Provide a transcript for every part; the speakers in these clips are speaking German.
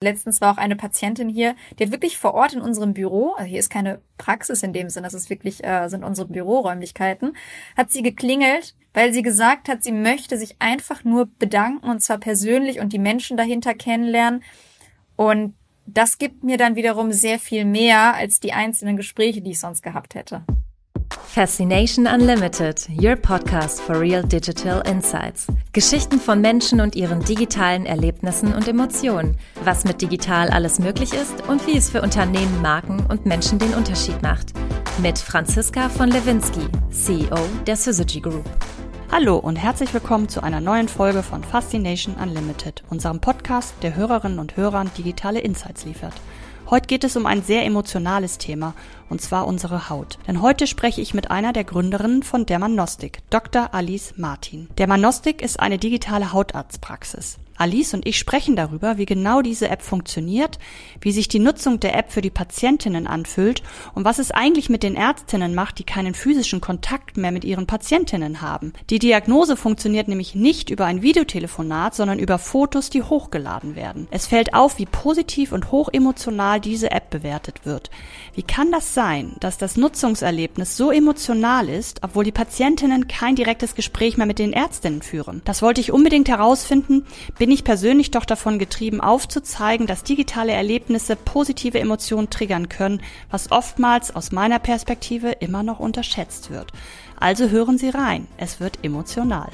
Letztens war auch eine Patientin hier, die hat wirklich vor Ort in unserem Büro, also hier ist keine Praxis in dem Sinne, das ist wirklich, äh, sind unsere Büroräumlichkeiten, hat sie geklingelt, weil sie gesagt hat, sie möchte sich einfach nur bedanken und zwar persönlich und die Menschen dahinter kennenlernen. Und das gibt mir dann wiederum sehr viel mehr als die einzelnen Gespräche, die ich sonst gehabt hätte. Fascination Unlimited, your podcast for real digital insights. Geschichten von Menschen und ihren digitalen Erlebnissen und Emotionen. Was mit digital alles möglich ist und wie es für Unternehmen, Marken und Menschen den Unterschied macht. Mit Franziska von Lewinsky, CEO der Syzygy Group. Hallo und herzlich willkommen zu einer neuen Folge von Fascination Unlimited, unserem Podcast, der Hörerinnen und Hörern digitale Insights liefert. Heute geht es um ein sehr emotionales Thema, und zwar unsere Haut. Denn heute spreche ich mit einer der Gründerinnen von Dermanostik, Dr. Alice Martin. Dermanostik ist eine digitale Hautarztpraxis. Alice und ich sprechen darüber, wie genau diese App funktioniert, wie sich die Nutzung der App für die Patientinnen anfühlt und was es eigentlich mit den Ärztinnen macht, die keinen physischen Kontakt mehr mit ihren Patientinnen haben. Die Diagnose funktioniert nämlich nicht über ein Videotelefonat, sondern über Fotos, die hochgeladen werden. Es fällt auf, wie positiv und hochemotional diese App bewertet wird. Wie kann das sein, dass das Nutzungserlebnis so emotional ist, obwohl die Patientinnen kein direktes Gespräch mehr mit den Ärztinnen führen? Das wollte ich unbedingt herausfinden, bin bin ich persönlich doch davon getrieben, aufzuzeigen, dass digitale Erlebnisse positive Emotionen triggern können, was oftmals aus meiner Perspektive immer noch unterschätzt wird. Also hören Sie rein, es wird emotional.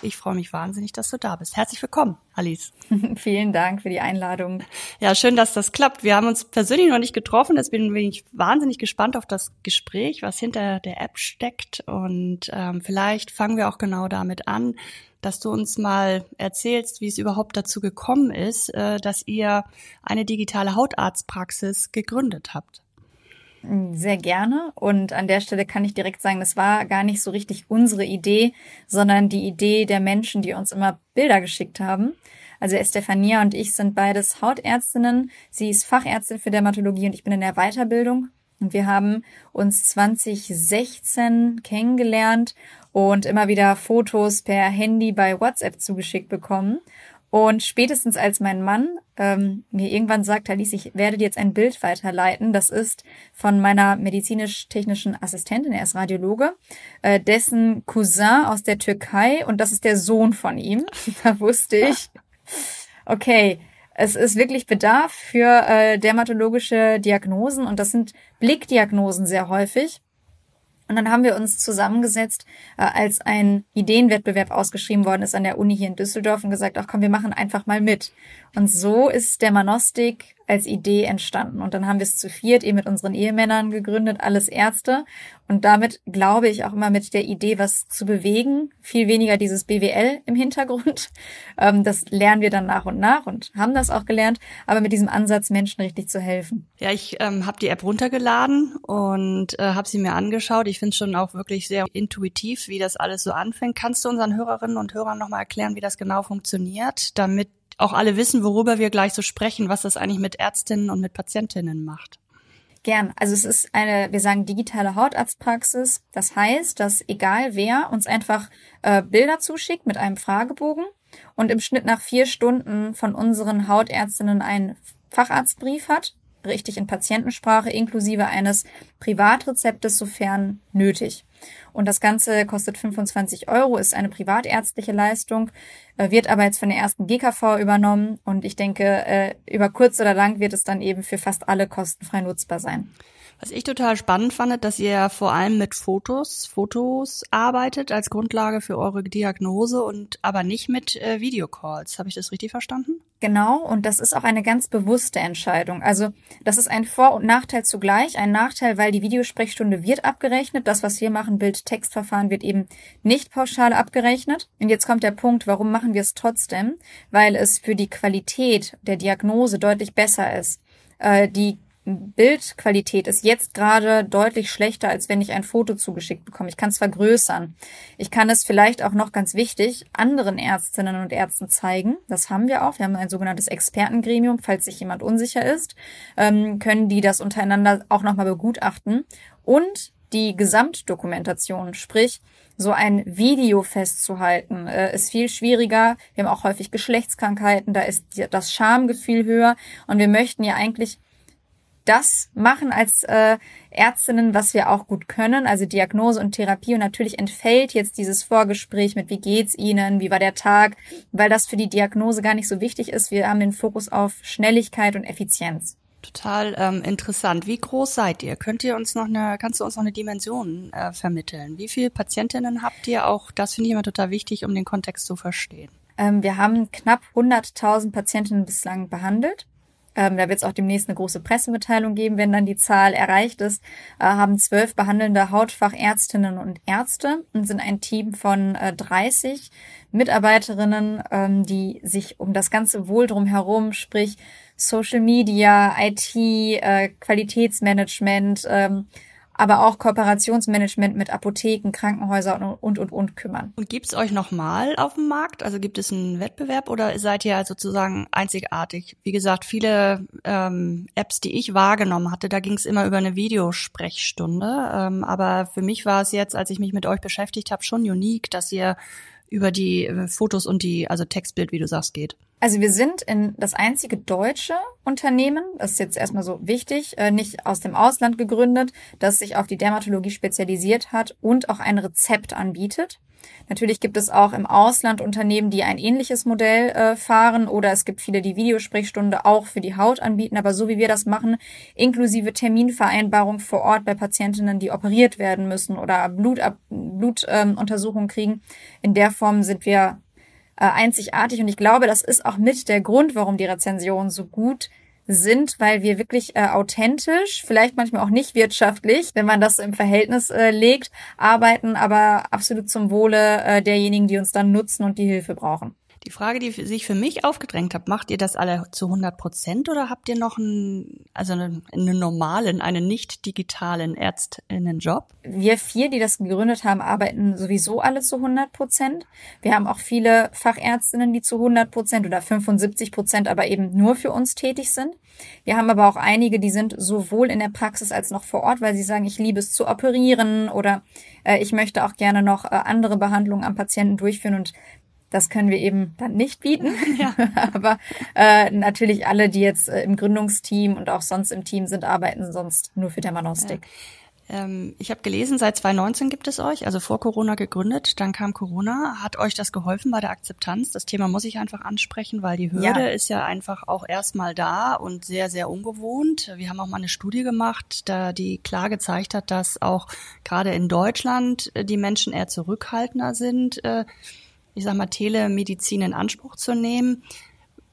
Ich freue mich wahnsinnig, dass du da bist. Herzlich willkommen, Alice. Vielen Dank für die Einladung. Ja, schön, dass das klappt. Wir haben uns persönlich noch nicht getroffen, deswegen bin ich wahnsinnig gespannt auf das Gespräch, was hinter der App steckt. Und ähm, vielleicht fangen wir auch genau damit an, dass du uns mal erzählst, wie es überhaupt dazu gekommen ist, äh, dass ihr eine digitale Hautarztpraxis gegründet habt. Sehr gerne. Und an der Stelle kann ich direkt sagen, das war gar nicht so richtig unsere Idee, sondern die Idee der Menschen, die uns immer Bilder geschickt haben. Also Estefania und ich sind beides Hautärztinnen. Sie ist Fachärztin für Dermatologie und ich bin in der Weiterbildung. Und wir haben uns 2016 kennengelernt und immer wieder Fotos per Handy bei WhatsApp zugeschickt bekommen. Und spätestens als mein Mann ähm, mir irgendwann sagt, Alice, ich werde dir jetzt ein Bild weiterleiten, das ist von meiner medizinisch-technischen Assistentin, er ist Radiologe, äh, dessen Cousin aus der Türkei und das ist der Sohn von ihm. Da wusste ich, okay, es ist wirklich Bedarf für äh, dermatologische Diagnosen und das sind Blickdiagnosen sehr häufig. Und dann haben wir uns zusammengesetzt, äh, als ein Ideenwettbewerb ausgeschrieben worden ist an der Uni hier in Düsseldorf und gesagt, ach komm, wir machen einfach mal mit. Und so ist der Manostik als Idee entstanden. Und dann haben wir es zu viert eben mit unseren Ehemännern gegründet, alles Ärzte. Und damit glaube ich auch immer mit der Idee, was zu bewegen, viel weniger dieses BWL im Hintergrund. Ähm, das lernen wir dann nach und nach und haben das auch gelernt, aber mit diesem Ansatz, Menschen richtig zu helfen. Ja, ich ähm, habe die App runtergeladen und äh, habe sie mir angeschaut. Ich finde es schon auch wirklich sehr intuitiv, wie das alles so anfängt. Kannst du unseren Hörerinnen und Hörern nochmal erklären, wie das genau funktioniert, damit auch alle wissen, worüber wir gleich so sprechen, was das eigentlich mit Ärztinnen und mit Patientinnen macht. Gern. Also es ist eine, wir sagen digitale Hautarztpraxis. Das heißt, dass egal wer uns einfach äh, Bilder zuschickt mit einem Fragebogen und im Schnitt nach vier Stunden von unseren Hautärztinnen einen Facharztbrief hat, richtig in Patientensprache, inklusive eines Privatrezeptes, sofern nötig. Und das Ganze kostet 25 Euro, ist eine privatärztliche Leistung, äh, wird aber jetzt von der ersten GKV übernommen. Und ich denke, äh, über kurz oder lang wird es dann eben für fast alle kostenfrei nutzbar sein. Was ich total spannend fand, dass ihr vor allem mit Fotos, Fotos arbeitet als Grundlage für eure Diagnose und aber nicht mit äh, Videocalls. Habe ich das richtig verstanden? Genau, und das ist auch eine ganz bewusste Entscheidung. Also das ist ein Vor- und Nachteil zugleich. Ein Nachteil, weil die Videosprechstunde wird abgerechnet. Das, was wir machen, Bild-Textverfahren, wird eben nicht pauschal abgerechnet. Und jetzt kommt der Punkt, warum machen wir es trotzdem? Weil es für die Qualität der Diagnose deutlich besser ist. Äh, die Bildqualität ist jetzt gerade deutlich schlechter, als wenn ich ein Foto zugeschickt bekomme. Ich kann es vergrößern. Ich kann es vielleicht auch noch ganz wichtig anderen Ärztinnen und Ärzten zeigen. Das haben wir auch. Wir haben ein sogenanntes Expertengremium. Falls sich jemand unsicher ist, ähm, können die das untereinander auch nochmal begutachten. Und die Gesamtdokumentation, sprich so ein Video festzuhalten, äh, ist viel schwieriger. Wir haben auch häufig Geschlechtskrankheiten, da ist das Schamgefühl höher und wir möchten ja eigentlich das machen als äh, Ärztinnen, was wir auch gut können, also Diagnose und Therapie. Und natürlich entfällt jetzt dieses Vorgespräch mit, wie geht's Ihnen, wie war der Tag, weil das für die Diagnose gar nicht so wichtig ist. Wir haben den Fokus auf Schnelligkeit und Effizienz. Total ähm, interessant. Wie groß seid ihr? Könnt ihr uns noch eine, kannst du uns noch eine Dimension äh, vermitteln? Wie viele Patientinnen habt ihr? Auch das finde ich immer total wichtig, um den Kontext zu verstehen. Ähm, wir haben knapp 100.000 Patientinnen bislang behandelt. Ähm, da wird es auch demnächst eine große Pressemitteilung geben, wenn dann die Zahl erreicht ist. Äh, haben zwölf behandelnde Hautfachärztinnen und Ärzte und sind ein Team von äh, 30 Mitarbeiterinnen, ähm, die sich um das ganze Wohl drumherum, sprich Social Media, IT, äh, Qualitätsmanagement, ähm, aber auch Kooperationsmanagement mit Apotheken, Krankenhäusern und, und, und, kümmern. Und gibt's euch nochmal auf dem Markt? Also gibt es einen Wettbewerb oder seid ihr sozusagen einzigartig? Wie gesagt, viele ähm, Apps, die ich wahrgenommen hatte, da ging's immer über eine Videosprechstunde. Ähm, aber für mich war es jetzt, als ich mich mit euch beschäftigt habe, schon unique, dass ihr über die äh, Fotos und die, also Textbild, wie du sagst, geht. Also wir sind in das einzige deutsche Unternehmen, das ist jetzt erstmal so wichtig, äh, nicht aus dem Ausland gegründet, das sich auf die Dermatologie spezialisiert hat und auch ein Rezept anbietet. Natürlich gibt es auch im Ausland Unternehmen, die ein ähnliches Modell äh, fahren oder es gibt viele, die Videosprechstunde auch für die Haut anbieten. Aber so wie wir das machen, inklusive Terminvereinbarung vor Ort bei Patientinnen, die operiert werden müssen oder Blutuntersuchungen ähm, kriegen, in der Form sind wir äh, einzigartig. Und ich glaube, das ist auch mit der Grund, warum die Rezensionen so gut sind, weil wir wirklich äh, authentisch, vielleicht manchmal auch nicht wirtschaftlich, wenn man das im Verhältnis äh, legt, arbeiten, aber absolut zum Wohle äh, derjenigen, die uns dann nutzen und die Hilfe brauchen. Die Frage, die sich für mich aufgedrängt hat, macht ihr das alle zu 100 Prozent oder habt ihr noch einen, also einen, einen normalen, einen nicht digitalen Ärztinnenjob? Wir vier, die das gegründet haben, arbeiten sowieso alle zu 100 Prozent. Wir haben auch viele Fachärztinnen, die zu 100 Prozent oder 75 Prozent aber eben nur für uns tätig sind. Wir haben aber auch einige, die sind sowohl in der Praxis als noch vor Ort, weil sie sagen, ich liebe es zu operieren oder äh, ich möchte auch gerne noch äh, andere Behandlungen am Patienten durchführen und das können wir eben dann nicht bieten. Ja. Aber äh, natürlich alle, die jetzt äh, im Gründungsteam und auch sonst im Team sind, arbeiten sonst nur für Dermanostik. Ja. Ähm, ich habe gelesen, seit 2019 gibt es euch, also vor Corona gegründet, dann kam Corona. Hat euch das geholfen bei der Akzeptanz? Das Thema muss ich einfach ansprechen, weil die Hürde ja. ist ja einfach auch erstmal da und sehr, sehr ungewohnt. Wir haben auch mal eine Studie gemacht, da die klar gezeigt hat, dass auch gerade in Deutschland äh, die Menschen eher zurückhaltender sind. Äh, ich sag mal, Telemedizin in Anspruch zu nehmen.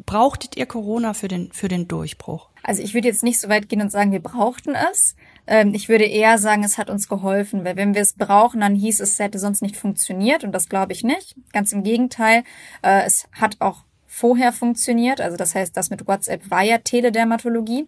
Brauchtet ihr Corona für den, für den Durchbruch? Also ich würde jetzt nicht so weit gehen und sagen, wir brauchten es. Ähm, ich würde eher sagen, es hat uns geholfen, weil wenn wir es brauchen, dann hieß es, es hätte sonst nicht funktioniert und das glaube ich nicht. Ganz im Gegenteil, äh, es hat auch vorher funktioniert. Also das heißt, das mit WhatsApp war ja Teledermatologie.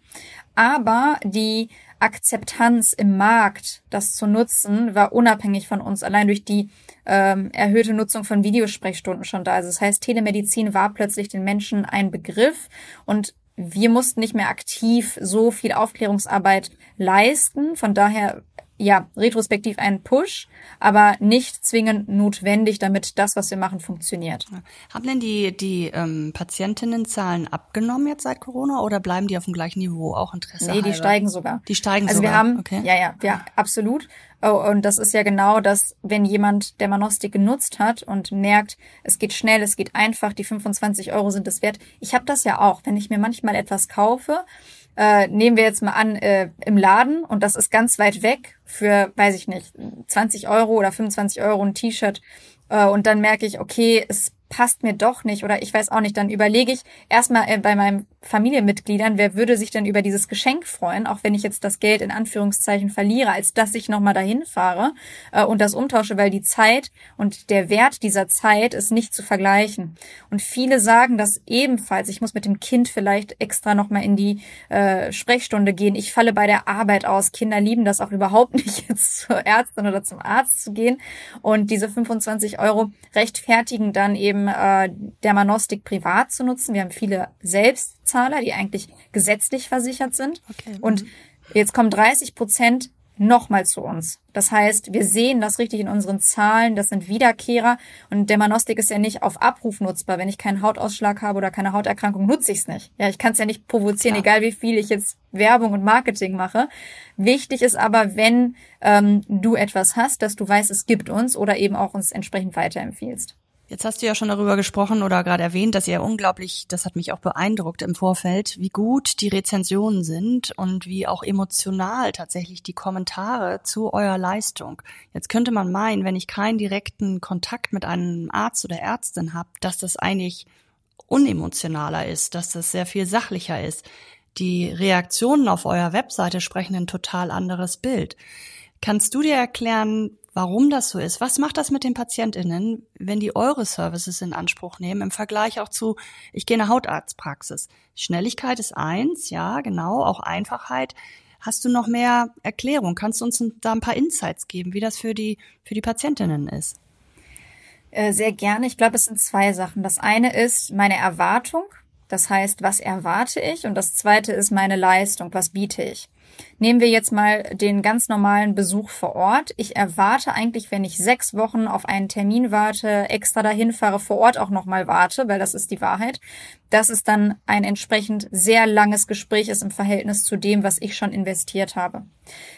Aber die Akzeptanz im Markt, das zu nutzen, war unabhängig von uns, allein durch die ähm, erhöhte Nutzung von Videosprechstunden schon da. Also das heißt, Telemedizin war plötzlich den Menschen ein Begriff und wir mussten nicht mehr aktiv so viel Aufklärungsarbeit leisten. Von daher ja, retrospektiv ein Push, aber nicht zwingend notwendig, damit das, was wir machen, funktioniert. Haben denn die, die ähm, Patientinnenzahlen abgenommen jetzt seit Corona oder bleiben die auf dem gleichen Niveau, auch Interesse? Nee, die steigen sogar. Die steigen also sogar. Also wir haben, okay. ja, ja, ja, absolut. Oh, und das ist ja genau das, wenn jemand der Manostik genutzt hat und merkt, es geht schnell, es geht einfach, die 25 Euro sind es wert. Ich habe das ja auch, wenn ich mir manchmal etwas kaufe, äh, nehmen wir jetzt mal an, äh, im Laden und das ist ganz weit weg für, weiß ich nicht, 20 Euro oder 25 Euro ein T-Shirt äh, und dann merke ich, okay, es passt mir doch nicht oder ich weiß auch nicht, dann überlege ich erstmal äh, bei meinen Familienmitgliedern, wer würde sich denn über dieses Geschenk freuen, auch wenn ich jetzt das Geld in Anführungszeichen verliere, als dass ich nochmal dahin fahre äh, und das umtausche, weil die Zeit und der Wert dieser Zeit ist nicht zu vergleichen. Und viele sagen das ebenfalls. Ich muss mit dem Kind vielleicht extra nochmal in die äh, Sprechstunde gehen. Ich falle bei der Arbeit aus. Kinder lieben das auch überhaupt nicht, jetzt zur Ärztin oder zum Arzt zu gehen. Und diese 25 Euro rechtfertigen dann eben eben äh, Dermanostik privat zu nutzen. Wir haben viele Selbstzahler, die eigentlich gesetzlich versichert sind. Okay. Und mhm. jetzt kommen 30 Prozent nochmal zu uns. Das heißt, wir sehen das richtig in unseren Zahlen, das sind Wiederkehrer und der Manostik ist ja nicht auf Abruf nutzbar. Wenn ich keinen Hautausschlag habe oder keine Hauterkrankung, nutze ich es nicht. Ja, ich kann es ja nicht provozieren, ja. egal wie viel ich jetzt Werbung und Marketing mache. Wichtig ist aber, wenn ähm, du etwas hast, dass du weißt, es gibt uns oder eben auch uns entsprechend weiterempfiehlst. Jetzt hast du ja schon darüber gesprochen oder gerade erwähnt, dass ihr unglaublich, das hat mich auch beeindruckt im Vorfeld, wie gut die Rezensionen sind und wie auch emotional tatsächlich die Kommentare zu eurer Leistung. Jetzt könnte man meinen, wenn ich keinen direkten Kontakt mit einem Arzt oder Ärztin habe, dass das eigentlich unemotionaler ist, dass das sehr viel sachlicher ist. Die Reaktionen auf eurer Webseite sprechen ein total anderes Bild. Kannst du dir erklären, warum das so ist. Was macht das mit den PatientInnen, wenn die eure Services in Anspruch nehmen, im Vergleich auch zu, ich gehe in eine Hautarztpraxis? Schnelligkeit ist eins, ja, genau, auch Einfachheit. Hast du noch mehr Erklärung? Kannst du uns da ein paar Insights geben, wie das für die, für die Patientinnen ist? Äh, sehr gerne. Ich glaube, es sind zwei Sachen. Das eine ist meine Erwartung. Das heißt, was erwarte ich? Und das zweite ist meine Leistung. Was biete ich? Nehmen wir jetzt mal den ganz normalen Besuch vor Ort. Ich erwarte eigentlich, wenn ich sechs Wochen auf einen Termin warte, extra dahin fahre, vor Ort auch nochmal warte, weil das ist die Wahrheit, dass es dann ein entsprechend sehr langes Gespräch ist im Verhältnis zu dem, was ich schon investiert habe.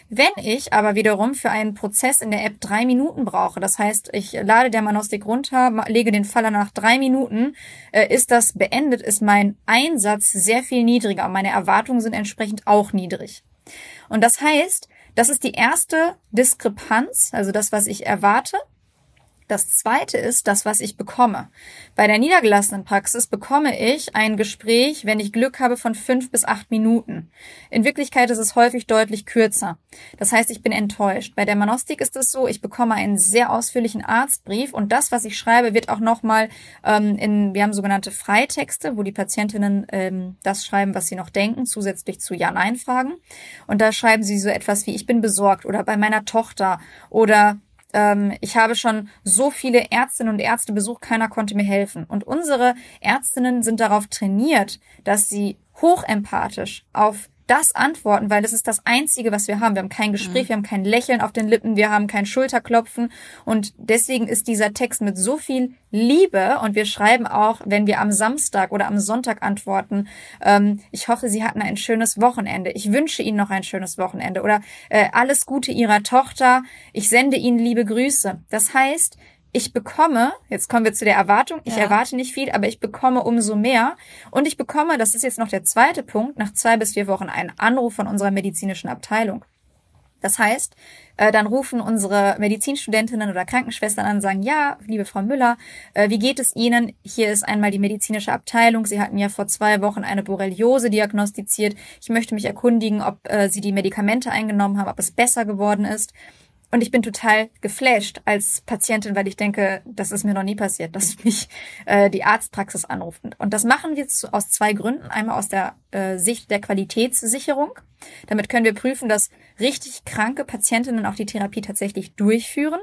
Wenn ich aber wiederum für einen Prozess in der App drei Minuten brauche, das heißt, ich lade der Manostik runter, lege den Faller nach drei Minuten, äh, ist das beendet, ist mein Einsatz sehr viel niedriger und meine Erwartungen sind entsprechend auch niedrig. Und das heißt, das ist die erste Diskrepanz, also das, was ich erwarte, das zweite ist das, was ich bekomme. Bei der niedergelassenen Praxis bekomme ich ein Gespräch, wenn ich Glück habe, von fünf bis acht Minuten. In Wirklichkeit ist es häufig deutlich kürzer. Das heißt, ich bin enttäuscht. Bei der Manostik ist es so, ich bekomme einen sehr ausführlichen Arztbrief und das, was ich schreibe, wird auch nochmal ähm, in, wir haben sogenannte Freitexte, wo die Patientinnen ähm, das schreiben, was sie noch denken, zusätzlich zu Ja-Nein-Fragen. Und da schreiben sie so etwas wie, ich bin besorgt oder bei meiner Tochter oder ähm, ich habe schon so viele Ärztinnen und Ärzte besucht, keiner konnte mir helfen. Und unsere Ärztinnen sind darauf trainiert, dass sie hochempathisch auf das antworten, weil das ist das Einzige, was wir haben. Wir haben kein Gespräch, mhm. wir haben kein Lächeln auf den Lippen, wir haben kein Schulterklopfen. Und deswegen ist dieser Text mit so viel Liebe und wir schreiben auch, wenn wir am Samstag oder am Sonntag antworten, ähm, ich hoffe, Sie hatten ein schönes Wochenende. Ich wünsche Ihnen noch ein schönes Wochenende oder äh, alles Gute Ihrer Tochter. Ich sende Ihnen liebe Grüße. Das heißt, ich bekomme, jetzt kommen wir zu der Erwartung, ich ja. erwarte nicht viel, aber ich bekomme umso mehr. Und ich bekomme, das ist jetzt noch der zweite Punkt, nach zwei bis vier Wochen einen Anruf von unserer medizinischen Abteilung. Das heißt, äh, dann rufen unsere Medizinstudentinnen oder Krankenschwestern an und sagen, ja, liebe Frau Müller, äh, wie geht es Ihnen? Hier ist einmal die medizinische Abteilung. Sie hatten ja vor zwei Wochen eine Borreliose diagnostiziert. Ich möchte mich erkundigen, ob äh, Sie die Medikamente eingenommen haben, ob es besser geworden ist. Und ich bin total geflasht als Patientin, weil ich denke, das ist mir noch nie passiert, dass mich äh, die Arztpraxis anruft. Und das machen wir aus zwei Gründen. Einmal aus der äh, Sicht der Qualitätssicherung. Damit können wir prüfen, dass richtig kranke Patientinnen auch die Therapie tatsächlich durchführen.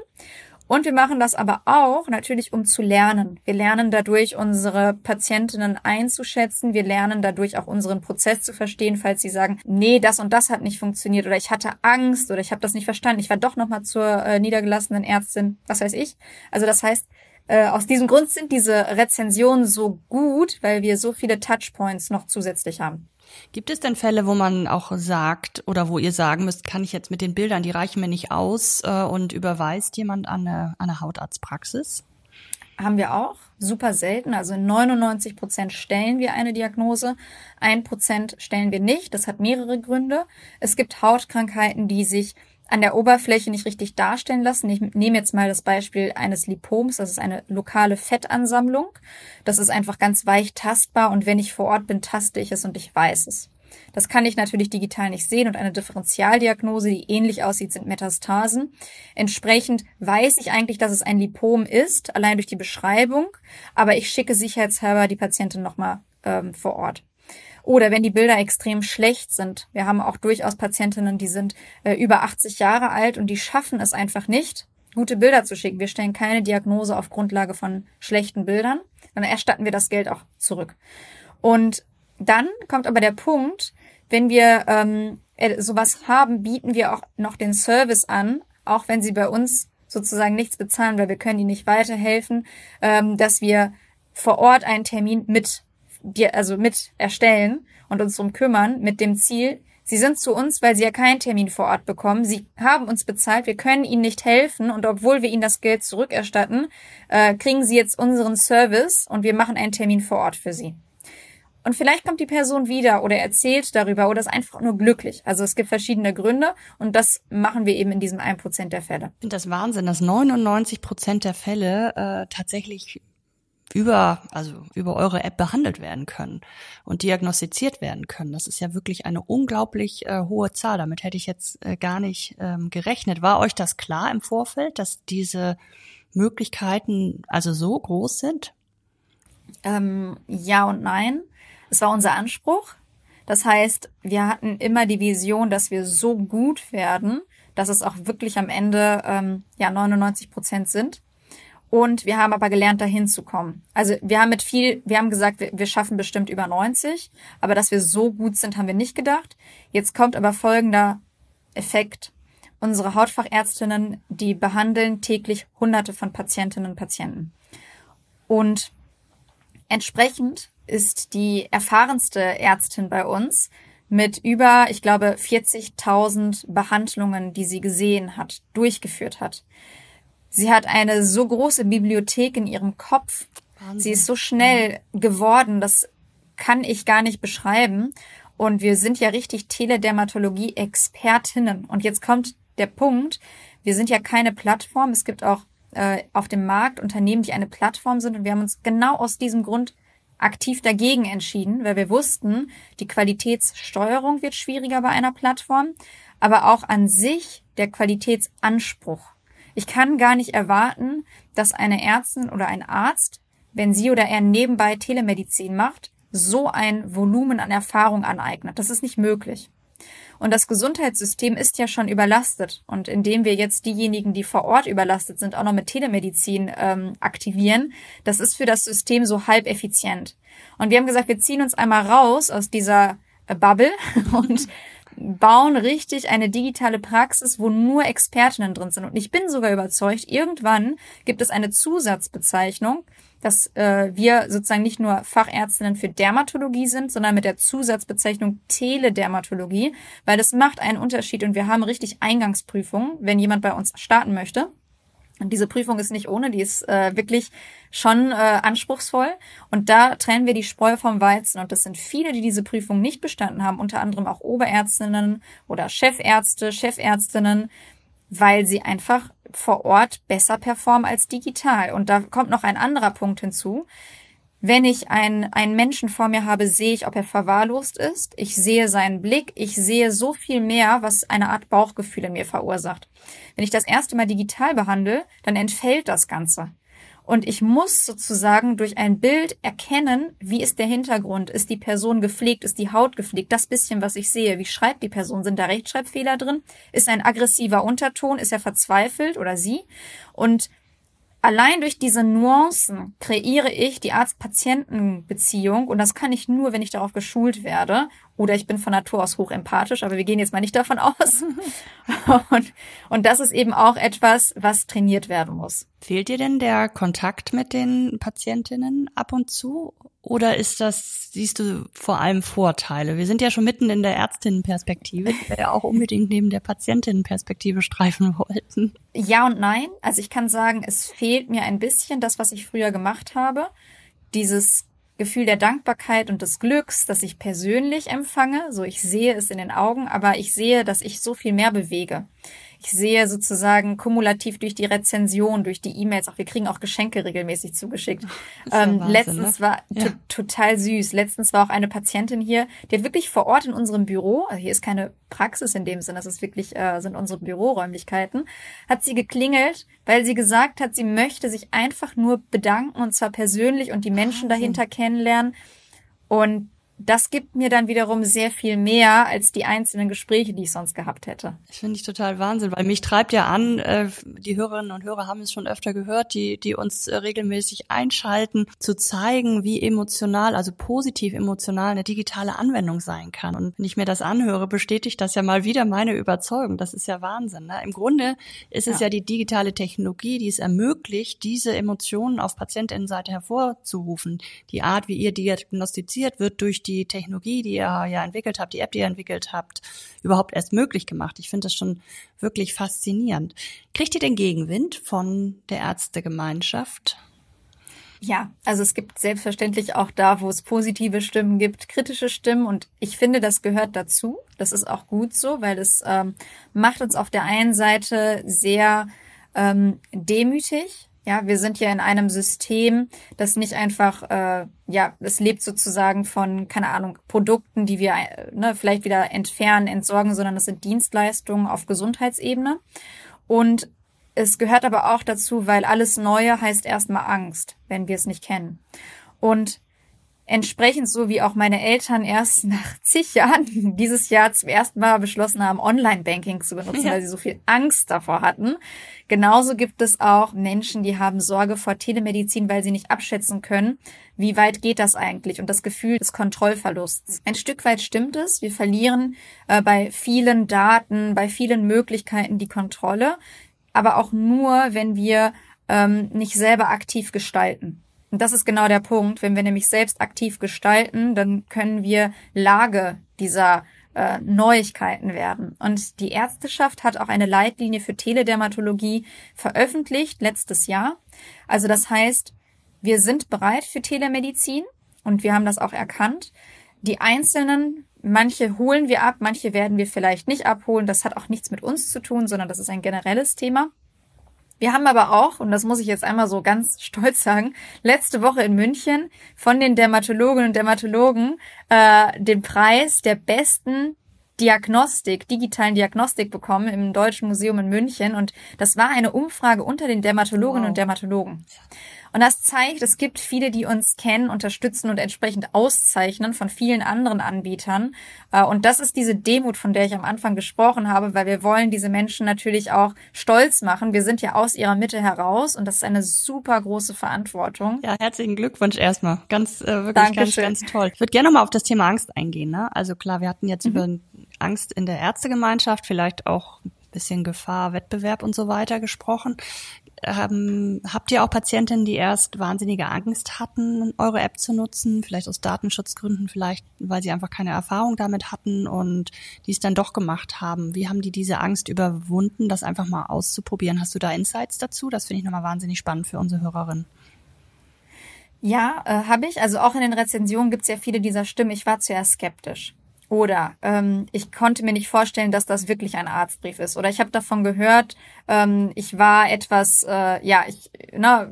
Und wir machen das aber auch natürlich, um zu lernen. Wir lernen dadurch, unsere Patientinnen einzuschätzen. Wir lernen dadurch auch unseren Prozess zu verstehen, falls sie sagen, nee, das und das hat nicht funktioniert oder ich hatte Angst oder ich habe das nicht verstanden. Ich war doch nochmal zur äh, niedergelassenen Ärztin, was weiß ich. Also das heißt, äh, aus diesem Grund sind diese Rezensionen so gut, weil wir so viele Touchpoints noch zusätzlich haben. Gibt es denn Fälle, wo man auch sagt oder wo ihr sagen müsst, kann ich jetzt mit den Bildern, die reichen mir nicht aus äh, und überweist jemand an eine, an eine Hautarztpraxis? Haben wir auch. Super selten. Also in 99 Prozent stellen wir eine Diagnose. Ein Prozent stellen wir nicht. Das hat mehrere Gründe. Es gibt Hautkrankheiten, die sich an der Oberfläche nicht richtig darstellen lassen. Ich nehme jetzt mal das Beispiel eines Lipoms. Das ist eine lokale Fettansammlung. Das ist einfach ganz weich tastbar und wenn ich vor Ort bin, taste ich es und ich weiß es. Das kann ich natürlich digital nicht sehen und eine Differentialdiagnose, die ähnlich aussieht, sind Metastasen. Entsprechend weiß ich eigentlich, dass es ein Lipom ist, allein durch die Beschreibung, aber ich schicke sicherheitshalber die Patientin nochmal ähm, vor Ort. Oder wenn die Bilder extrem schlecht sind. Wir haben auch durchaus Patientinnen, die sind äh, über 80 Jahre alt und die schaffen es einfach nicht, gute Bilder zu schicken. Wir stellen keine Diagnose auf Grundlage von schlechten Bildern, dann erstatten wir das Geld auch zurück. Und dann kommt aber der Punkt, wenn wir ähm, äh, sowas haben, bieten wir auch noch den Service an, auch wenn sie bei uns sozusagen nichts bezahlen, weil wir können ihnen nicht weiterhelfen, ähm, dass wir vor Ort einen Termin mit dir, also mit erstellen und uns drum kümmern, mit dem Ziel, Sie sind zu uns, weil sie ja keinen Termin vor Ort bekommen. Sie haben uns bezahlt, wir können ihnen nicht helfen und obwohl wir ihnen das Geld zurückerstatten, äh, kriegen sie jetzt unseren Service und wir machen einen Termin vor Ort für sie. Und vielleicht kommt die Person wieder oder erzählt darüber oder ist einfach nur glücklich. Also es gibt verschiedene Gründe und das machen wir eben in diesem 1% der Fälle. Ich finde das Wahnsinn, dass 99 Prozent der Fälle äh, tatsächlich über, also über eure App behandelt werden können und diagnostiziert werden können. Das ist ja wirklich eine unglaublich äh, hohe Zahl. Damit hätte ich jetzt äh, gar nicht ähm, gerechnet. War euch das klar im Vorfeld, dass diese Möglichkeiten also so groß sind? Ähm, ja und nein. Es war unser Anspruch. Das heißt, wir hatten immer die Vision, dass wir so gut werden, dass es auch wirklich am Ende ähm, ja 99 Prozent sind. Und wir haben aber gelernt, dahin zu kommen. Also wir haben mit viel, wir haben gesagt, wir, wir schaffen bestimmt über 90, aber dass wir so gut sind, haben wir nicht gedacht. Jetzt kommt aber folgender Effekt. Unsere Hautfachärztinnen, die behandeln täglich hunderte von Patientinnen und Patienten. Und entsprechend ist die erfahrenste Ärztin bei uns mit über, ich glaube, 40.000 Behandlungen, die sie gesehen hat, durchgeführt hat. Sie hat eine so große Bibliothek in ihrem Kopf. Wahnsinn. Sie ist so schnell geworden, das kann ich gar nicht beschreiben. Und wir sind ja richtig Teledermatologie-Expertinnen. Und jetzt kommt der Punkt, wir sind ja keine Plattform. Es gibt auch äh, auf dem Markt Unternehmen, die eine Plattform sind. Und wir haben uns genau aus diesem Grund aktiv dagegen entschieden, weil wir wussten, die Qualitätssteuerung wird schwieriger bei einer Plattform, aber auch an sich der Qualitätsanspruch. Ich kann gar nicht erwarten, dass eine Ärztin oder ein Arzt, wenn sie oder er nebenbei Telemedizin macht, so ein Volumen an Erfahrung aneignet. Das ist nicht möglich. Und das Gesundheitssystem ist ja schon überlastet. Und indem wir jetzt diejenigen, die vor Ort überlastet sind, auch noch mit Telemedizin ähm, aktivieren, das ist für das System so halb effizient. Und wir haben gesagt, wir ziehen uns einmal raus aus dieser äh, Bubble und bauen richtig eine digitale Praxis, wo nur Expertinnen drin sind. Und ich bin sogar überzeugt, irgendwann gibt es eine Zusatzbezeichnung, dass äh, wir sozusagen nicht nur Fachärztinnen für Dermatologie sind, sondern mit der Zusatzbezeichnung Teledermatologie, weil das macht einen Unterschied und wir haben richtig Eingangsprüfungen, wenn jemand bei uns starten möchte. Und diese Prüfung ist nicht ohne, die ist äh, wirklich schon äh, anspruchsvoll. Und da trennen wir die Spreu vom Weizen. Und das sind viele, die diese Prüfung nicht bestanden haben, unter anderem auch Oberärztinnen oder Chefärzte, Chefärztinnen, weil sie einfach vor Ort besser performen als digital. Und da kommt noch ein anderer Punkt hinzu. Wenn ich einen, einen Menschen vor mir habe, sehe ich, ob er verwahrlost ist. Ich sehe seinen Blick. Ich sehe so viel mehr, was eine Art Bauchgefühl in mir verursacht. Wenn ich das erste Mal digital behandle, dann entfällt das Ganze. Und ich muss sozusagen durch ein Bild erkennen, wie ist der Hintergrund? Ist die Person gepflegt? Ist die Haut gepflegt? Das bisschen, was ich sehe. Wie schreibt die Person? Sind da Rechtschreibfehler drin? Ist ein aggressiver Unterton? Ist er verzweifelt oder sie? Und Allein durch diese Nuancen kreiere ich die Arzt-Patienten-Beziehung und das kann ich nur, wenn ich darauf geschult werde. Oder ich bin von Natur aus hochempathisch, aber wir gehen jetzt mal nicht davon aus. und, und das ist eben auch etwas, was trainiert werden muss. Fehlt dir denn der Kontakt mit den Patientinnen ab und zu? Oder ist das, siehst du vor allem Vorteile? Wir sind ja schon mitten in der Ärztinnenperspektive, die wir ja auch unbedingt neben der Patientinnenperspektive streifen wollten. Ja und nein. Also ich kann sagen, es fehlt mir ein bisschen das, was ich früher gemacht habe. Dieses Gefühl der Dankbarkeit und des Glücks, das ich persönlich empfange. So, ich sehe es in den Augen, aber ich sehe, dass ich so viel mehr bewege. Ich sehe sozusagen kumulativ durch die Rezension, durch die E-Mails, auch wir kriegen auch Geschenke regelmäßig zugeschickt. Ähm, Wahnsinn, letztens ne? war ja. total süß. Letztens war auch eine Patientin hier, die hat wirklich vor Ort in unserem Büro, also hier ist keine Praxis in dem Sinne, das ist wirklich, äh, sind unsere Büroräumlichkeiten, hat sie geklingelt, weil sie gesagt hat, sie möchte sich einfach nur bedanken und zwar persönlich und die Wahnsinn. Menschen dahinter kennenlernen. Und das gibt mir dann wiederum sehr viel mehr als die einzelnen Gespräche, die ich sonst gehabt hätte. Ich finde ich total Wahnsinn, weil mich treibt ja an, äh, die Hörerinnen und Hörer haben es schon öfter gehört, die, die uns äh, regelmäßig einschalten, zu zeigen, wie emotional, also positiv emotional eine digitale Anwendung sein kann. Und wenn ich mir das anhöre, bestätigt das ja mal wieder meine Überzeugung. Das ist ja Wahnsinn. Ne? Im Grunde ist es ja. ja die digitale Technologie, die es ermöglicht, diese Emotionen auf Patientinnenseite hervorzurufen. Die Art, wie ihr diagnostiziert wird durch die Technologie, die ihr ja entwickelt habt, die App, die ihr entwickelt habt, überhaupt erst möglich gemacht. Ich finde das schon wirklich faszinierend. Kriegt ihr den Gegenwind von der Ärztegemeinschaft? Ja, also es gibt selbstverständlich auch da, wo es positive Stimmen gibt, kritische Stimmen und ich finde, das gehört dazu. Das ist auch gut so, weil es ähm, macht uns auf der einen Seite sehr ähm, demütig, ja, wir sind ja in einem System, das nicht einfach, äh, ja, es lebt sozusagen von, keine Ahnung, Produkten, die wir äh, ne, vielleicht wieder entfernen, entsorgen, sondern es sind Dienstleistungen auf Gesundheitsebene. Und es gehört aber auch dazu, weil alles Neue heißt erstmal Angst, wenn wir es nicht kennen. Und entsprechend so wie auch meine Eltern erst nach zig Jahren dieses Jahr zum ersten Mal beschlossen haben, Online-Banking zu benutzen, ja. weil sie so viel Angst davor hatten. Genauso gibt es auch Menschen, die haben Sorge vor Telemedizin, weil sie nicht abschätzen können, wie weit geht das eigentlich und das Gefühl des Kontrollverlusts. Ein Stück weit stimmt es. Wir verlieren äh, bei vielen Daten, bei vielen Möglichkeiten die Kontrolle, aber auch nur, wenn wir ähm, nicht selber aktiv gestalten. Und das ist genau der Punkt. Wenn wir nämlich selbst aktiv gestalten, dann können wir Lage dieser äh, Neuigkeiten werden. Und die Ärzteschaft hat auch eine Leitlinie für Teledermatologie veröffentlicht letztes Jahr. Also das heißt, wir sind bereit für Telemedizin und wir haben das auch erkannt. Die einzelnen, manche holen wir ab, manche werden wir vielleicht nicht abholen. Das hat auch nichts mit uns zu tun, sondern das ist ein generelles Thema. Wir haben aber auch, und das muss ich jetzt einmal so ganz stolz sagen, letzte Woche in München von den Dermatologinnen und Dermatologen äh, den Preis der besten Diagnostik, digitalen Diagnostik bekommen im Deutschen Museum in München. Und das war eine Umfrage unter den Dermatologinnen wow. und Dermatologen. Und das zeigt, es gibt viele, die uns kennen, unterstützen und entsprechend auszeichnen von vielen anderen Anbietern. Äh, und das ist diese Demut, von der ich am Anfang gesprochen habe, weil wir wollen diese Menschen natürlich auch stolz machen. Wir sind ja aus ihrer Mitte heraus und das ist eine super große Verantwortung. Ja, herzlichen Glückwunsch erstmal. Ganz, äh, wirklich Dankeschön. ganz, ganz toll. Ich würde gerne nochmal auf das Thema Angst eingehen. Ne? Also klar, wir hatten jetzt mhm. über Angst in der Ärztegemeinschaft, vielleicht auch bisschen Gefahr, Wettbewerb und so weiter gesprochen ähm, habt ihr auch Patientinnen, die erst wahnsinnige Angst hatten, eure App zu nutzen, vielleicht aus Datenschutzgründen, vielleicht weil sie einfach keine Erfahrung damit hatten und die es dann doch gemacht haben? Wie haben die diese Angst überwunden, das einfach mal auszuprobieren? Hast du da Insights dazu? Das finde ich nochmal wahnsinnig spannend für unsere Hörerinnen. Ja, äh, habe ich. Also auch in den Rezensionen gibt es ja viele dieser Stimmen. Ich war zuerst skeptisch. Oder ähm, ich konnte mir nicht vorstellen, dass das wirklich ein Arztbrief ist. Oder ich habe davon gehört, ähm, ich war etwas, äh, ja, ich, na,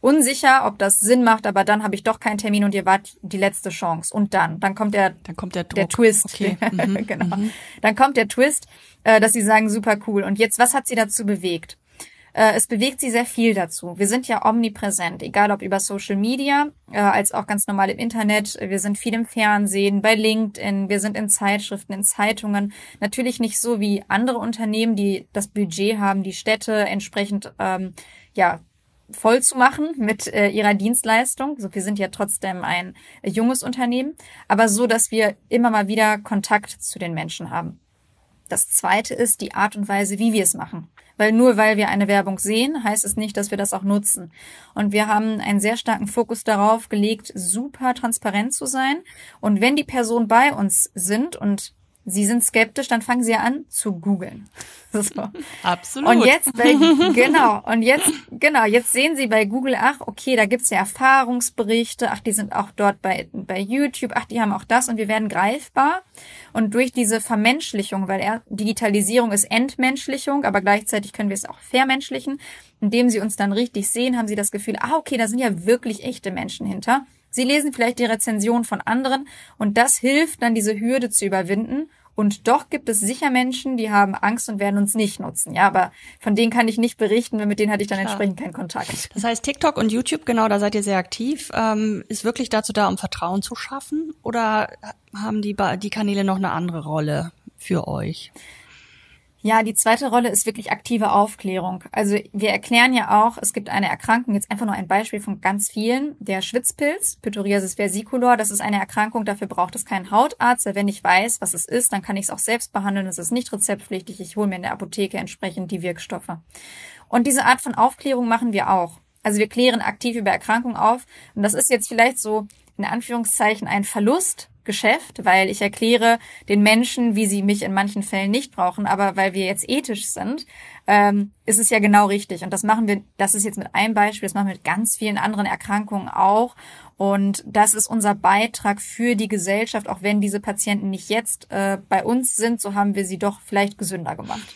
unsicher, ob das Sinn macht, aber dann habe ich doch keinen Termin und ihr wart die letzte Chance. Und dann, dann kommt der, dann kommt der, der Twist. Okay. Mhm. genau. Mhm. Dann kommt der Twist, äh, dass sie sagen, super cool. Und jetzt, was hat sie dazu bewegt? Äh, es bewegt sie sehr viel dazu. Wir sind ja omnipräsent, egal ob über Social Media, äh, als auch ganz normal im Internet. Wir sind viel im Fernsehen, bei LinkedIn, wir sind in Zeitschriften, in Zeitungen. Natürlich nicht so wie andere Unternehmen, die das Budget haben, die Städte entsprechend ähm, ja voll zu machen mit äh, ihrer Dienstleistung. So, wir sind ja trotzdem ein junges Unternehmen, aber so, dass wir immer mal wieder Kontakt zu den Menschen haben. Das zweite ist die Art und Weise, wie wir es machen. Weil nur weil wir eine Werbung sehen, heißt es nicht, dass wir das auch nutzen. Und wir haben einen sehr starken Fokus darauf gelegt, super transparent zu sein. Und wenn die Personen bei uns sind und Sie sind skeptisch, dann fangen Sie an zu googeln. So. Absolut. Und jetzt, bei, genau, und jetzt, genau, jetzt sehen Sie bei Google, ach, okay, da gibt's ja Erfahrungsberichte, ach, die sind auch dort bei, bei YouTube, ach, die haben auch das und wir werden greifbar. Und durch diese Vermenschlichung, weil er, Digitalisierung ist Entmenschlichung, aber gleichzeitig können wir es auch vermenschlichen, indem Sie uns dann richtig sehen, haben Sie das Gefühl, ah, okay, da sind ja wirklich echte Menschen hinter. Sie lesen vielleicht die Rezension von anderen und das hilft dann, diese Hürde zu überwinden Und doch gibt es sicher Menschen, die haben Angst und werden uns nicht nutzen. Ja, aber von denen kann ich nicht berichten, weil mit denen hatte ich dann Klar. entsprechend keinen Kontakt. Das heißt, TikTok und YouTube, genau, da seid ihr sehr aktiv, ähm, ist wirklich dazu da, um Vertrauen zu schaffen? Oder haben die, die Kanäle noch eine andere Rolle für euch? Ja, die zweite Rolle ist wirklich aktive Aufklärung. Also wir erklären ja auch, es gibt eine Erkrankung, jetzt einfach nur ein Beispiel von ganz vielen, der Schwitzpilz, Pityriasis versicolor, das ist eine Erkrankung, dafür braucht es keinen Hautarzt, wenn ich weiß, was es ist, dann kann ich es auch selbst behandeln, es ist nicht rezeptpflichtig, ich hole mir in der Apotheke entsprechend die Wirkstoffe. Und diese Art von Aufklärung machen wir auch. Also wir klären aktiv über Erkrankungen auf und das ist jetzt vielleicht so in Anführungszeichen ein Verlust, Geschäft, weil ich erkläre den Menschen, wie sie mich in manchen Fällen nicht brauchen, aber weil wir jetzt ethisch sind, ähm, ist es ja genau richtig. Und das machen wir, das ist jetzt mit einem Beispiel, das machen wir mit ganz vielen anderen Erkrankungen auch. Und das ist unser Beitrag für die Gesellschaft, auch wenn diese Patienten nicht jetzt äh, bei uns sind, so haben wir sie doch vielleicht gesünder gemacht.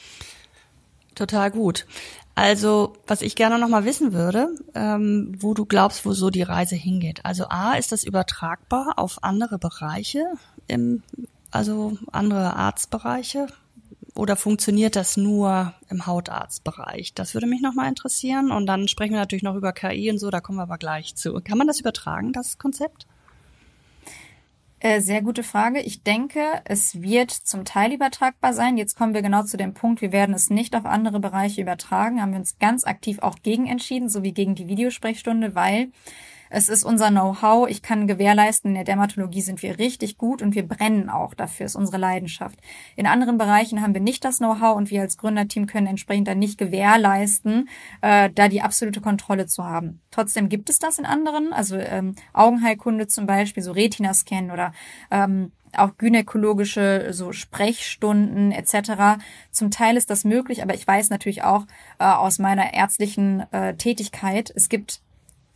Total gut. Also, was ich gerne noch mal wissen würde, ähm, wo du glaubst, wo so die Reise hingeht. Also A, ist das übertragbar auf andere Bereiche, im, also andere Arztbereiche? Oder funktioniert das nur im Hautarztbereich? Das würde mich noch mal interessieren. Und dann sprechen wir natürlich noch über KI und so, da kommen wir aber gleich zu. Kann man das übertragen, das Konzept? Äh, sehr gute Frage. Ich denke, es wird zum Teil übertragbar sein. Jetzt kommen wir genau zu dem Punkt, wir werden es nicht auf andere Bereiche übertragen. Haben wir uns ganz aktiv auch gegen entschieden, sowie gegen die Videosprechstunde, weil es ist unser Know-how. Ich kann gewährleisten, in der Dermatologie sind wir richtig gut und wir brennen auch dafür, ist unsere Leidenschaft. In anderen Bereichen haben wir nicht das Know-how und wir als Gründerteam können entsprechend dann nicht gewährleisten, äh, da die absolute Kontrolle zu haben. Trotzdem gibt es das in anderen, also ähm, Augenheilkunde zum Beispiel, so Retina-Scan oder ähm, auch gynäkologische so Sprechstunden etc. Zum Teil ist das möglich, aber ich weiß natürlich auch äh, aus meiner ärztlichen äh, Tätigkeit, es gibt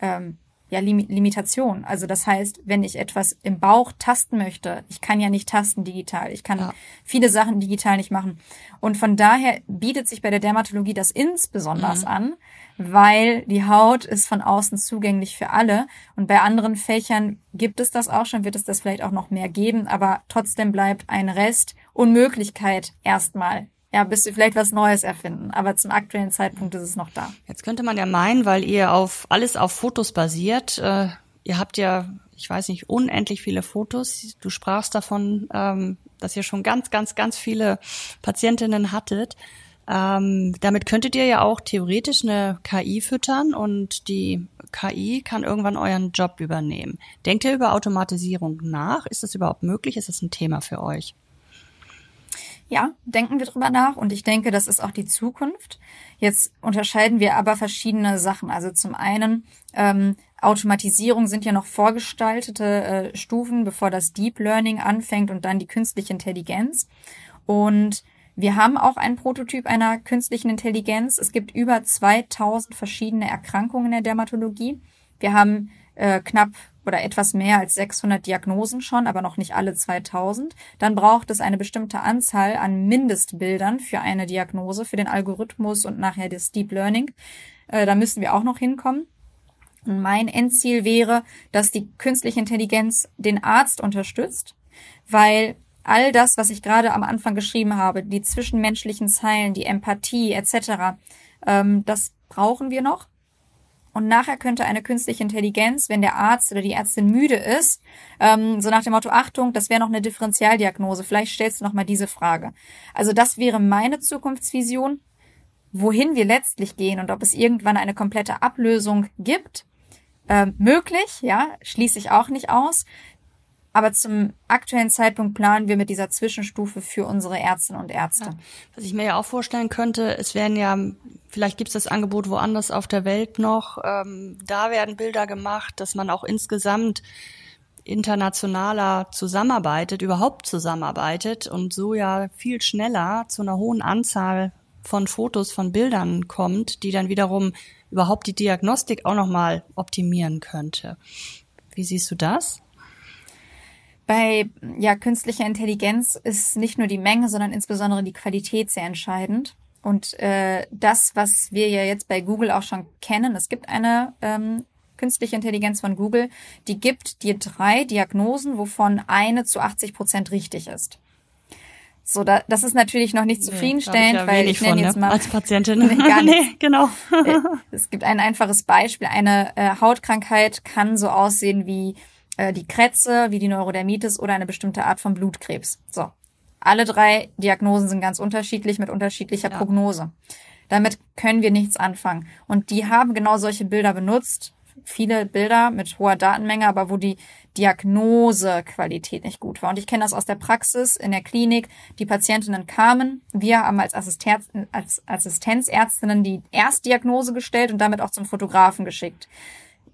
ähm, ja Lim Limitation. Also das heißt, wenn ich etwas im Bauch tasten möchte, ich kann ja nicht tasten digital. Ich kann ja. viele Sachen digital nicht machen. Und von daher bietet sich bei der Dermatologie das insbesondere mhm. an, weil die Haut ist von außen zugänglich für alle. Und bei anderen Fächern gibt es das auch schon, wird es das vielleicht auch noch mehr geben, aber trotzdem bleibt ein Rest Unmöglichkeit erstmal ja, bis sie vielleicht was Neues erfinden. Aber zum aktuellen Zeitpunkt ist es noch da. Jetzt könnte man ja meinen, weil ihr auf alles auf Fotos basiert, äh, ihr habt ja, ich weiß nicht, unendlich viele Fotos. Du sprachst davon, ähm, dass ihr schon ganz, ganz, ganz viele Patientinnen hattet. Ähm, damit könntet ihr ja auch theoretisch eine KI füttern und die KI kann irgendwann euren Job übernehmen. Denkt ihr über Automatisierung nach? Ist das überhaupt möglich? Ist das ein Thema für euch? Ja, denken wir drüber nach und ich denke, das ist auch die Zukunft. Jetzt unterscheiden wir aber verschiedene Sachen. Also zum einen ähm, Automatisierung sind ja noch vorgestaltete äh, Stufen, bevor das Deep Learning anfängt und dann die künstliche Intelligenz. Und wir haben auch einen Prototyp einer künstlichen Intelligenz. Es gibt über 2000 verschiedene Erkrankungen in der Dermatologie. Wir haben äh, knapp oder etwas mehr als 600 Diagnosen schon, aber noch nicht alle 2000. Dann braucht es eine bestimmte Anzahl an Mindestbildern für eine Diagnose, für den Algorithmus und nachher das Deep Learning. Äh, da müssen wir auch noch hinkommen. Mein Endziel wäre, dass die künstliche Intelligenz den Arzt unterstützt, weil all das, was ich gerade am Anfang geschrieben habe, die zwischenmenschlichen Zeilen, die Empathie etc., ähm, das brauchen wir noch. Und nachher könnte eine künstliche Intelligenz, wenn der Arzt oder die Ärztin müde ist, ähm, so nach dem Motto, Achtung, das wäre noch eine Differentialdiagnose, vielleicht stellst du noch mal diese Frage. Also das wäre meine Zukunftsvision. Wohin wir letztlich gehen und ob es irgendwann eine komplette Ablösung gibt, äh, möglich, ja, schließe ich auch nicht aus. Aber zum aktuellen Zeitpunkt planen wir mit dieser Zwischenstufe für unsere Ärztinnen und Ärzte. Ja. Was ich mir ja auch vorstellen könnte, es werden ja, vielleicht gibt es das Angebot woanders auf der Welt noch, ähm, da werden Bilder gemacht, dass man auch insgesamt internationaler zusammenarbeitet, überhaupt zusammenarbeitet und so ja viel schneller zu einer hohen Anzahl von Fotos, von Bildern kommt, die dann wiederum überhaupt die Diagnostik auch nochmal optimieren könnte. Wie siehst du das? Bei ja, künstlicher Intelligenz ist nicht nur die Menge, sondern insbesondere die Qualität sehr entscheidend. Und äh, das, was wir ja jetzt bei Google auch schon kennen, es gibt eine ähm, künstliche Intelligenz von Google, die gibt dir drei Diagnosen, wovon eine zu 80 Prozent richtig ist. So, da, das ist natürlich noch nicht zufriedenstellend, nee, ja weil ich nenne von, jetzt ne? mal als Patientin. nee, gar nicht. nee, genau. Äh, es gibt ein einfaches Beispiel. Eine äh, Hautkrankheit kann so aussehen wie äh, die Krätze, wie die Neurodermitis oder eine bestimmte Art von Blutkrebs. So. Alle drei Diagnosen sind ganz unterschiedlich mit unterschiedlicher Ja. Prognose. Damit können wir nichts anfangen. Und die haben genau solche Bilder benutzt. Viele Bilder mit hoher Datenmenge, aber wo die Diagnosequalität nicht gut war. Und ich kenne das aus der Praxis in der Klinik. Die Patientinnen kamen. Wir haben als, Assistenz, als Assistenzärztinnen die Erstdiagnose gestellt und damit auch zum Fotografen geschickt.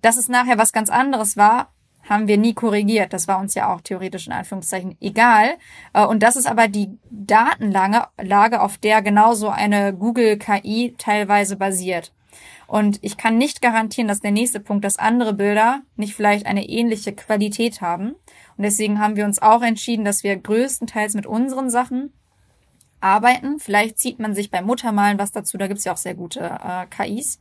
Dass es nachher was ganz anderes war, haben wir nie korrigiert. Das war uns ja auch theoretisch in Anführungszeichen egal. Äh, Und das ist aber die Datenlage, Lage, auf der genauso eine Google KI teilweise basiert. Und ich kann nicht garantieren, dass der nächste Punkt, dass andere Bilder nicht vielleicht eine ähnliche Qualität haben. Und deswegen haben wir uns auch entschieden, dass wir größtenteils mit unseren Sachen arbeiten. Vielleicht zieht man sich beim Muttermalen was dazu, da gibt's ja auch sehr gute äh, KIs.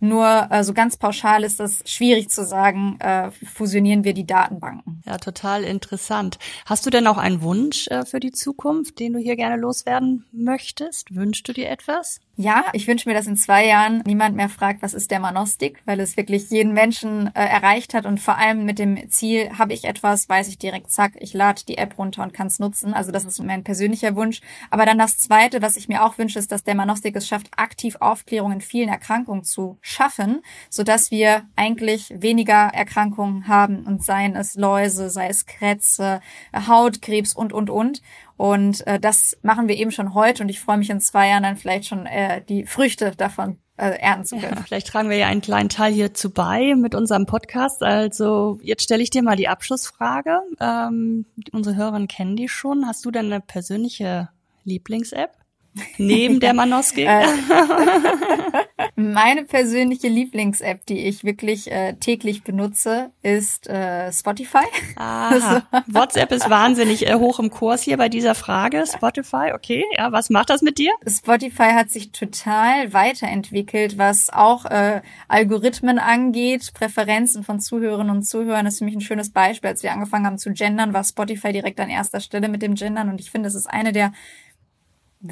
Nur äh, so ganz pauschal ist das schwierig zu sagen, äh, fusionieren wir die Datenbanken. Ja, total interessant. Hast du denn auch einen Wunsch äh, für die Zukunft, den du hier gerne loswerden möchtest? Wünschst du dir etwas? Ja, ich wünsche mir, dass in zwei Jahren niemand mehr fragt, was ist Dermanostik, weil es wirklich jeden Menschen äh, erreicht hat und vor allem mit dem Ziel, habe ich etwas, weiß ich direkt, zack, ich lade die App runter und kann es nutzen. Also das ist mein persönlicher Wunsch. Aber dann das Zweite, was ich mir auch wünsche, ist, dass Dermanostik es schafft, aktiv Aufklärung in vielen Erkrankungen zu schaffen, sodass wir eigentlich weniger Erkrankungen haben und seien es Läuse, sei es Krätze, Hautkrebs und, und, und. Und äh, das machen wir eben schon heute und ich freue mich in zwei Jahren dann vielleicht schon äh, die Früchte davon äh, ernten zu können. Ja, vielleicht tragen wir ja einen kleinen Teil hierzu bei mit unserem Podcast. Also jetzt stelle ich dir mal die Abschlussfrage. Ähm, unsere Hörerinnen kennen die schon. Hast du denn eine persönliche Lieblings-App? Neben der Manoski? Meine persönliche Lieblings-App, die ich wirklich äh, täglich benutze, ist äh, Spotify. Aha. WhatsApp ist wahnsinnig äh, hoch im Kurs hier bei dieser Frage. Spotify, okay. Ja, was macht das mit dir? Spotify hat sich total weiterentwickelt, was auch äh, Algorithmen angeht, Präferenzen von Zuhörerinnen und Zuhörern. Das ist für mich ein schönes Beispiel. Als wir angefangen haben zu gendern, war Spotify direkt an erster Stelle mit dem Gendern und ich finde, es ist eine der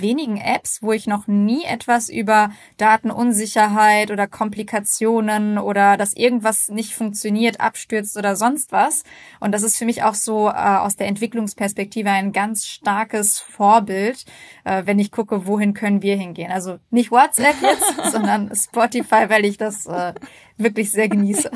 wenigen Apps, wo ich noch nie etwas über Datenunsicherheit oder Komplikationen oder dass irgendwas nicht funktioniert, abstürzt oder sonst was. Und das ist für mich auch so äh, aus der Entwicklungsperspektive ein ganz starkes Vorbild, äh, wenn ich gucke, wohin können wir hingehen. Also nicht WhatsApp jetzt, sondern Spotify, weil ich das äh, wirklich sehr genieße.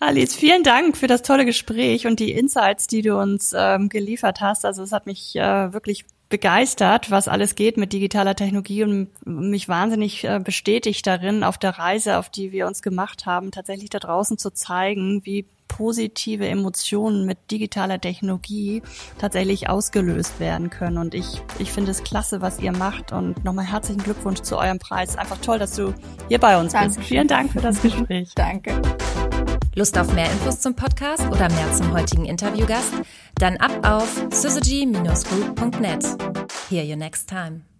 Alice, vielen Dank für das tolle Gespräch und die Insights, die du uns ähm, geliefert hast. Also es hat mich äh, wirklich begeistert, was alles geht mit digitaler Technologie und mich wahnsinnig äh, bestätigt darin, auf der Reise, auf die wir uns gemacht haben, tatsächlich da draußen zu zeigen, wie positive Emotionen mit digitaler Technologie tatsächlich ausgelöst werden können. Und ich, ich finde es klasse, was ihr macht. Und nochmal herzlichen Glückwunsch zu eurem Preis. Einfach toll, dass du hier bei uns Danke. bist. Vielen Dank für das Gespräch. Danke. Lust auf mehr Infos zum Podcast oder mehr zum heutigen Interviewgast? Dann ab auf syzygy-group.net. Hear you next time.